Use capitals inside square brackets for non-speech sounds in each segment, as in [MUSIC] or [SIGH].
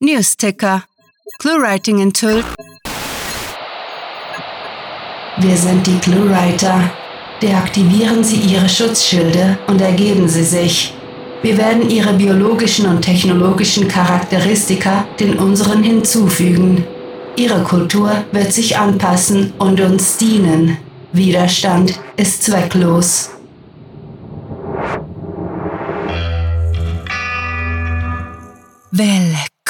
Newsticker. Cluewriting enthüllt. Wir sind die Cluewriter. Deaktivieren Sie Ihre Schutzschilde und ergeben Sie sich. Wir werden Ihre biologischen und technologischen Charakteristika den unseren hinzufügen. Ihre Kultur wird sich anpassen und uns dienen. Widerstand ist zwecklos.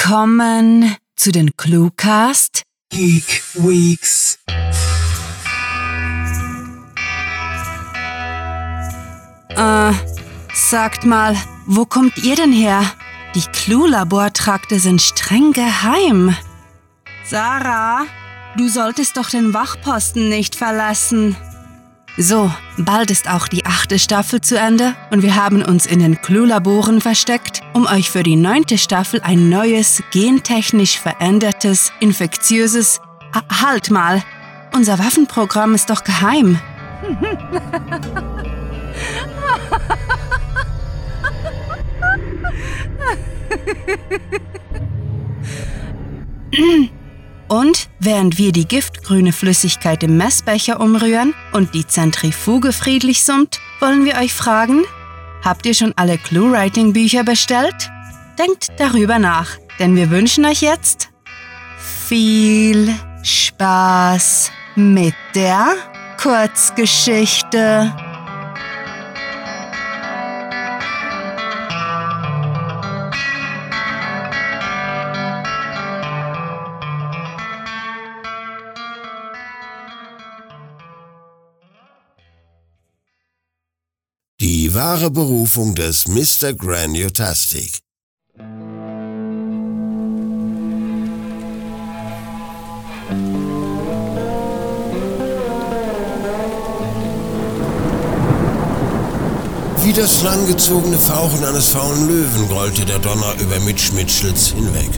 Willkommen zu den Cluecast. Geek Weeks. Äh, sagt mal, wo kommt ihr denn her? Die Clue-Labortrakte sind streng geheim. Sarah, du solltest doch den Wachposten nicht verlassen. So, bald ist auch die achte Staffel zu Ende und wir haben uns in den Clue-Laboren versteckt, um euch für die neunte Staffel ein neues, gentechnisch verändertes, infektiöses... Ah, halt mal! Unser Waffenprogramm ist doch geheim. [LAUGHS] Und während wir die giftgrüne Flüssigkeit im Messbecher umrühren und die Zentrifuge friedlich summt, wollen wir euch fragen, habt ihr schon alle Clue-Writing-Bücher bestellt? Denkt darüber nach, denn wir wünschen euch jetzt viel Spaß mit der Kurzgeschichte. Die wahre Berufung des Mr. Graniotastic. Wie das langgezogene Fauchen eines faulen Löwen grollte der Donner über Mitch Mitchells hinweg.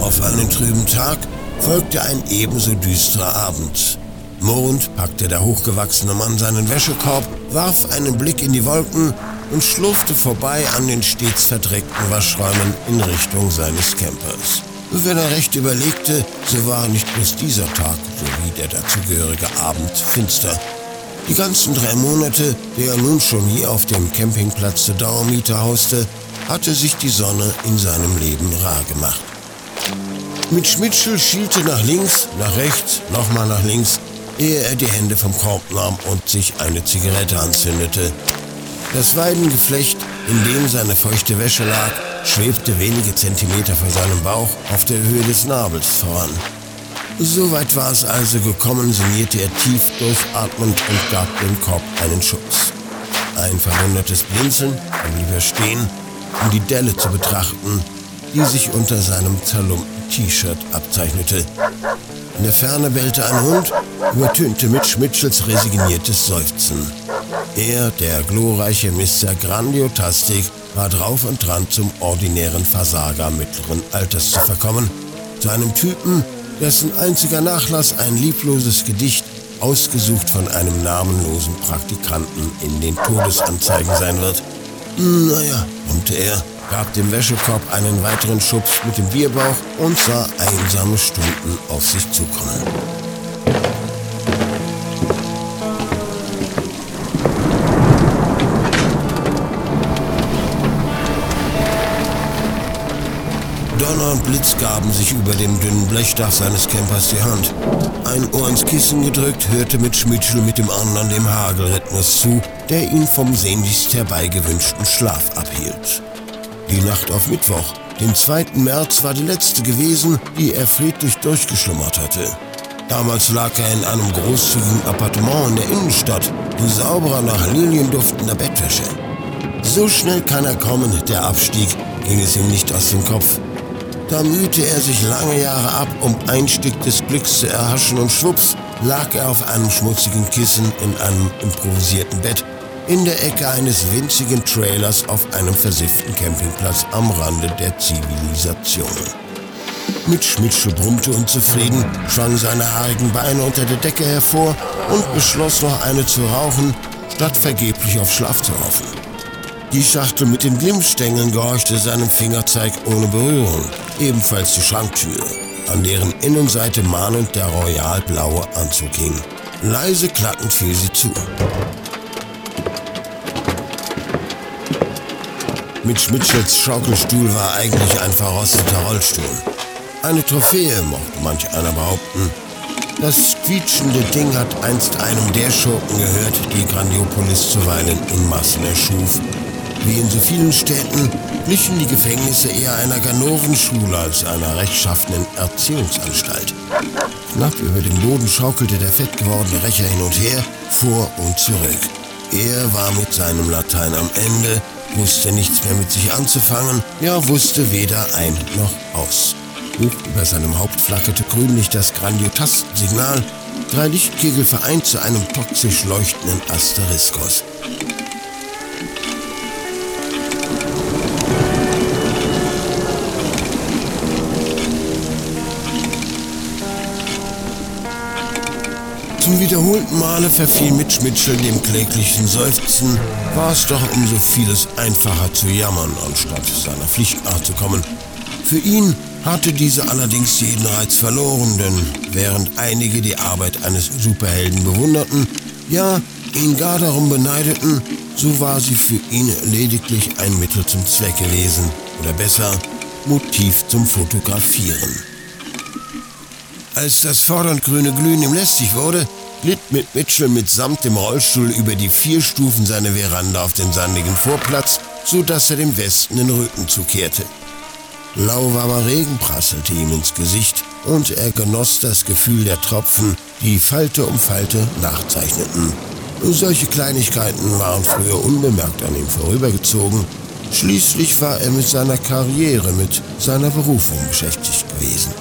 Auf einen trüben Tag folgte ein ebenso düsterer Abend. Mond packte der hochgewachsene Mann seinen Wäschekorb, warf einen Blick in die Wolken und schlurfte vorbei an den stets verdreckten Waschräumen in Richtung seines Campers. Wenn er recht überlegte, so war nicht bloß dieser Tag sowie der dazugehörige Abend finster. Die ganzen drei Monate, die er nun schon hier auf dem Campingplatz zur Dauermiete hauste, hatte sich die Sonne in seinem Leben rar gemacht. Mit Schmitschel schielte nach links, nach rechts, nochmal nach links, ehe er die Hände vom Korb nahm und sich eine Zigarette anzündete. Das Weidengeflecht, in dem seine feuchte Wäsche lag, schwebte wenige Zentimeter vor seinem Bauch auf der Höhe des Nabels voran. Soweit war es also gekommen, sinnierte er tief durchatmend und gab dem Korb einen Schutz. Ein verwundertes Blinzeln, dann blieb er stehen, um die Delle zu betrachten, die sich unter seinem zerlumpten T-Shirt abzeichnete. In der Ferne bellte ein Hund, übertönte Mitch Mitchells resigniertes Seufzen. Er, der glorreiche Mr. Grandiotastic, war drauf und dran, zum ordinären Versager mittleren Alters zu verkommen, zu einem Typen, dessen einziger Nachlass ein liebloses Gedicht, ausgesucht von einem namenlosen Praktikanten, in den Todesanzeigen sein wird. Naja, brummte er, gab dem Wäschekorb einen weiteren Schubs mit dem Bierbauch und sah einsame Stunden auf sich zukommen. Donner und Blitz gaben sich über dem dünnen Blechdach seines Campers die Hand. Ein Ohr ins Kissen gedrückt, hörte mit Schmitschel mit dem anderen dem Hagelrhythmus zu, der ihn vom sehnlichst herbeigewünschten Schlaf abhielt. Die Nacht auf Mittwoch, den 2. März, war die letzte gewesen, die er friedlich durchgeschlummert hatte. Damals lag er in einem großzügigen Appartement in der Innenstadt, in sauberer, nach Lilien duftender Bettwäsche. So schnell kann er kommen, der Abstieg, ging es ihm nicht aus dem Kopf. Da mühte er sich lange Jahre ab, um ein Stück des Glücks zu erhaschen und schwupps lag er auf einem schmutzigen Kissen in einem improvisierten Bett in der Ecke eines winzigen Trailers auf einem versifften Campingplatz am Rande der Zivilisation. Mitch Mitchell brummte unzufrieden, schwang seine haarigen Beine unter der Decke hervor und beschloss noch eine zu rauchen, statt vergeblich auf Schlaf zu hoffen. Die Schachtel mit den Glimmstängeln gehorchte seinem Fingerzeig ohne Berührung. ebenfalls die Schranktür, an deren Innenseite mahnend der royalblaue Anzug hing. Leise klackend fiel sie zu. Mitch Mitchells Schaukelstuhl war eigentlich ein verrosteter Rollstuhl. Eine Trophäe, mochte manch einer behaupten. Das quietschende Ding hat einst einem der Schurken gehört, die Grandiopolis zuweilen in Massen erschuf. Wie in so vielen Städten glichen die Gefängnisse eher einer Ganovenschule als einer rechtschaffenen Erziehungsanstalt. Knapp über dem Boden schaukelte der fett gewordene Rächer hin und her, vor und zurück. Er war mit seinem Latein am Ende, wusste nichts mehr mit sich anzufangen, ja wusste weder ein noch aus. Hoch über seinem Haupt flackerte grünlich das Grandiotastensignal, drei Lichtkegel vereint zu einem toxisch leuchtenden Asteriskos. Zum wiederholten Male verfiel Mitch Mitchell dem kläglichen Seufzen, war es doch um so vieles einfacher zu jammern, anstatt seiner Pflicht nachzukommen. Für ihn hatte diese allerdings jeden Reiz verloren, denn während einige die Arbeit eines Superhelden bewunderten, ja, ihn gar darum beneideten, so war sie für ihn lediglich ein Mittel zum Zweck gewesen, oder besser, Motiv zum Fotografieren. Als das fordernd grüne Glühen ihm lästig wurde, glitt mit Mitchell mitsamt dem Rollstuhl über die vier Stufen seiner Veranda auf den sandigen Vorplatz, so dass er dem Westen den Rücken zukehrte. Lauwarmer Regen prasselte ihm ins Gesicht und er genoss das Gefühl der Tropfen, die Falte um Falte nachzeichneten. Solche Kleinigkeiten waren früher unbemerkt an ihm vorübergezogen. Schließlich war er mit seiner Karriere, mit seiner Berufung beschäftigt gewesen.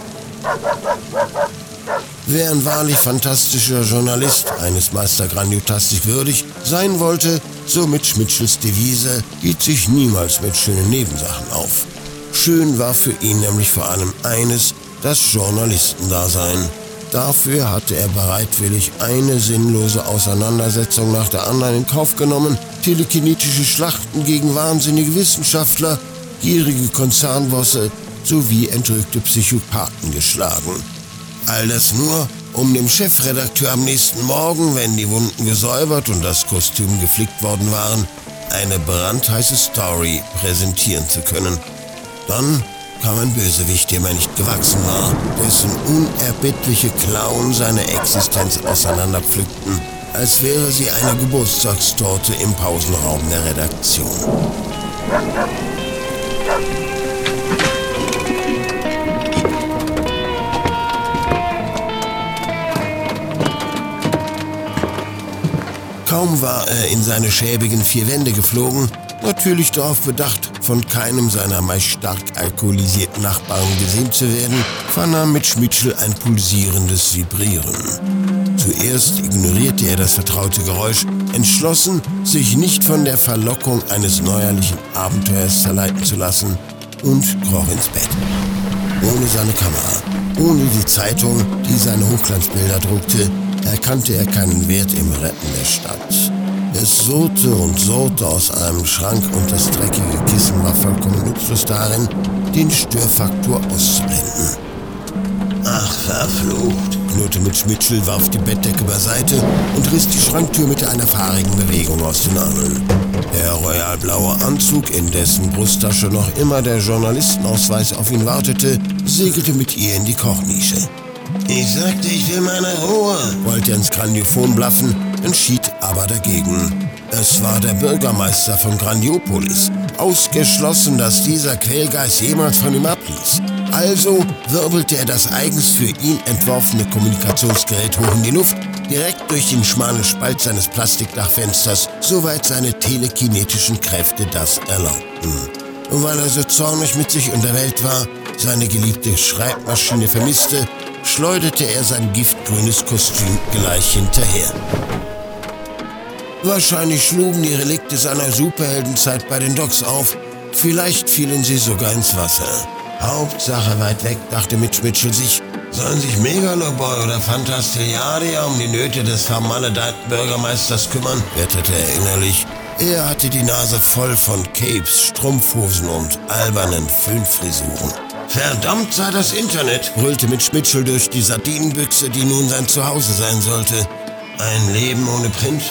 Wer ein wahrlich fantastischer Journalist eines Meister Grandiotastik würdig sein wollte, so mit Schmidtschels Devise, hielt sich niemals mit schönen Nebensachen auf. Schön war für ihn nämlich vor allem eines, das Journalistendasein. Dafür hatte er bereitwillig eine sinnlose Auseinandersetzung nach der anderen in Kauf genommen, telekinetische Schlachten gegen wahnsinnige Wissenschaftler, gierige Konzernbosse sowie entrückte Psychopathen geschlagen. All das nur, um dem Chefredakteur am nächsten Morgen, wenn die Wunden gesäubert und das Kostüm geflickt worden waren, eine brandheiße Story präsentieren zu können. Dann kam ein Bösewicht, dem er nicht gewachsen war, dessen unerbittliche Klauen seine Existenz auseinanderpflückten, als wäre sie eine Geburtstagstorte im Pausenraum der Redaktion. Kaum war er in seine schäbigen vier Wände geflogen, natürlich darauf bedacht, von keinem seiner meist stark alkoholisierten Nachbarn gesehen zu werden, vernahm Mitch Mitchell ein pulsierendes Vibrieren. Zuerst ignorierte er das vertraute Geräusch, entschlossen, sich nicht von der Verlockung eines neuerlichen Abenteuers zerleiten zu lassen, und kroch ins Bett. Ohne seine Kamera, ohne die Zeitung, die seine Hochglanzbilder druckte, erkannte er keinen Wert im Retten der Stadt. Es surrte und surrte aus einem Schrank und das dreckige Kissen war vollkommen nutzlos darin, den Störfaktor auszublenden. Ach, verflucht, knurrte Mitch Mitchell, warf die Bettdecke beiseite und riss die Schranktür mit einer fahrigen Bewegung aus den Angeln. Der royalblaue Anzug, in dessen Brusttasche noch immer der Journalistenausweis auf ihn wartete, segelte mit ihr in die Kochnische. Ich sagte, ich will meine Ruhe, wollte ins Grandiophon blaffen, entschied aber dagegen. Es war der Bürgermeister von Grandiopolis. Ausgeschlossen, dass dieser Quälgeist jemals von ihm abließ. Also wirbelte er das eigens für ihn entworfene Kommunikationsgerät hoch in die Luft, direkt durch den schmalen Spalt seines Plastikdachfensters, soweit seine telekinetischen Kräfte das erlaubten. Und weil er so zornig mit sich und der Welt war, seine geliebte Schreibmaschine vermisste, schleuderte er sein giftgrünes Kostüm gleich hinterher. Wahrscheinlich schlugen die Relikte seiner Superheldenzeit bei den Docks auf. Vielleicht fielen sie sogar ins Wasser. Hauptsache weit weg, dachte Mitch Mitchell sich. Sollen sich Megaloboy oder Fantastiaria um die Nöte des vermaledeiten Bürgermeisters kümmern? wetterte er innerlich. Er hatte die Nase voll von Capes, Strumpfhosen und albernen Föhnfrisuren. Verdammt sei das Internet, brüllte Mitch Mitchell durch die Sardinenbüchse, die nun sein Zuhause sein sollte. Ein Leben ohne Print?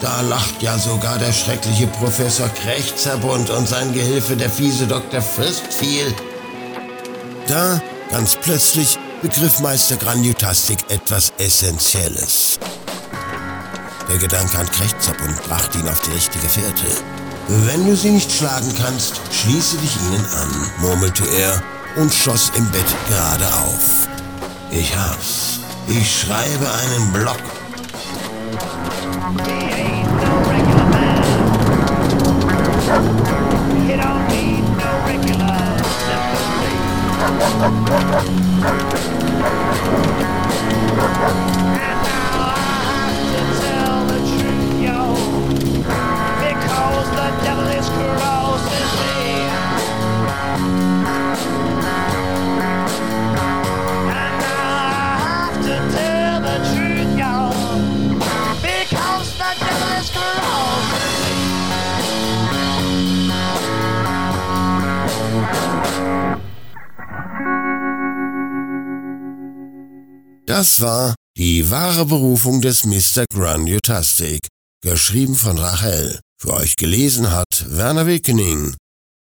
Da lacht ja sogar der schreckliche Professor Krächzerbund und sein Gehilfe, der fiese Dr. Fürstviel. Da, ganz plötzlich, begriff Meister Grandiutastik etwas Essentielles. Der Gedanke an Krächzerbund brachte ihn auf die richtige Fährte. Wenn du sie nicht schlagen kannst, schließe dich ihnen an, murmelte er und schoss im Bett gerade auf. Ich hab's. Ich schreibe einen Block. Das war die wahre Berufung des Mr. Granutastic, geschrieben von Rachel. Für euch gelesen hat Werner Wickening.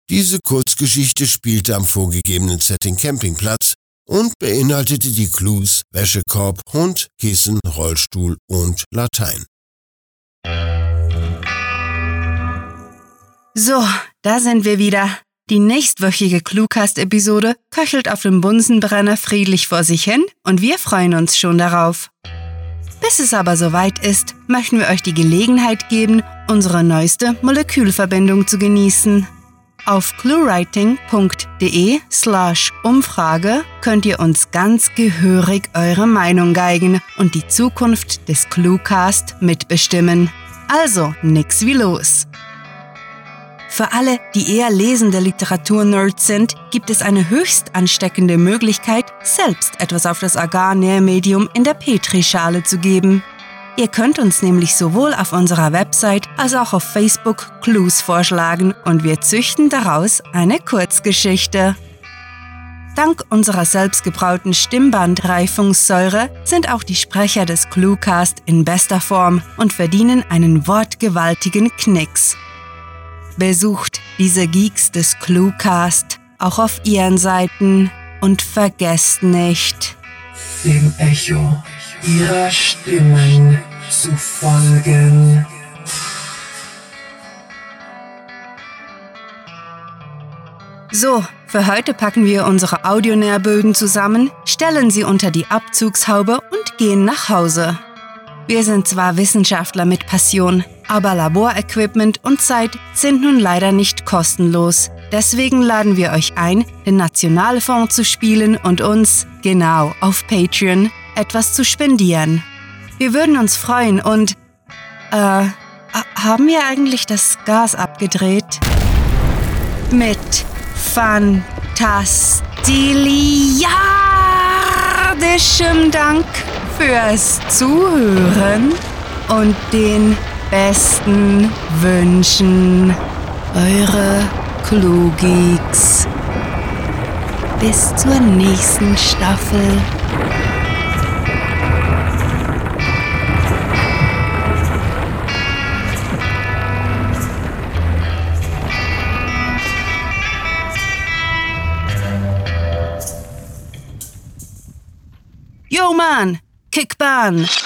Diese Kurzgeschichte spielte am vorgegebenen Setting Campingplatz und beinhaltete die Clues Wäschekorb, Hund, Kissen, Rollstuhl und Latein. So, da sind wir wieder. Die nächstwöchige Cluecast-Episode köchelt auf dem Bunsenbrenner friedlich vor sich hin und wir freuen uns schon darauf. Bis es aber soweit ist, möchten wir euch die Gelegenheit geben, unsere neueste Molekülverbindung zu genießen. Auf cluewriting.de slash Umfrage könnt ihr uns ganz gehörig eure Meinung geigen und die Zukunft des Cluecast mitbestimmen. Also nix wie los. Für alle, die eher lesende Literaturnerds sind, gibt es eine höchst ansteckende Möglichkeit, selbst etwas auf das Agar-Nährmedium in der Petrischale zu geben. Ihr könnt uns nämlich sowohl auf unserer Website als auch auf Facebook Clues vorschlagen und wir züchten daraus eine Kurzgeschichte. Dank unserer selbstgebrauten Stimmbandreifungssäure sind auch die Sprecher des Cluecast in bester Form und verdienen einen wortgewaltigen Knicks. Besucht diese Geeks des Cluecast auch auf ihren Seiten und vergesst nicht, dem Echo ihrer Stimmen zu folgen. So, für heute packen wir unsere Audionährböden zusammen, stellen sie unter die Abzugshaube und gehen nach Hause. Wir sind zwar Wissenschaftler mit Passion, aber Laborequipment und Zeit sind nun leider nicht kostenlos. Deswegen laden wir euch ein, den Nationalfonds zu spielen und uns, genau, auf Patreon etwas zu spendieren. Wir würden uns freuen und... Äh, haben wir eigentlich das Gas abgedreht? Mit fantastiliardischem Dank fürs Zuhören und den besten Wünschen. Eure Klugeeks. Bis zur nächsten Staffel. Yo Mann, Kickbahn! Der,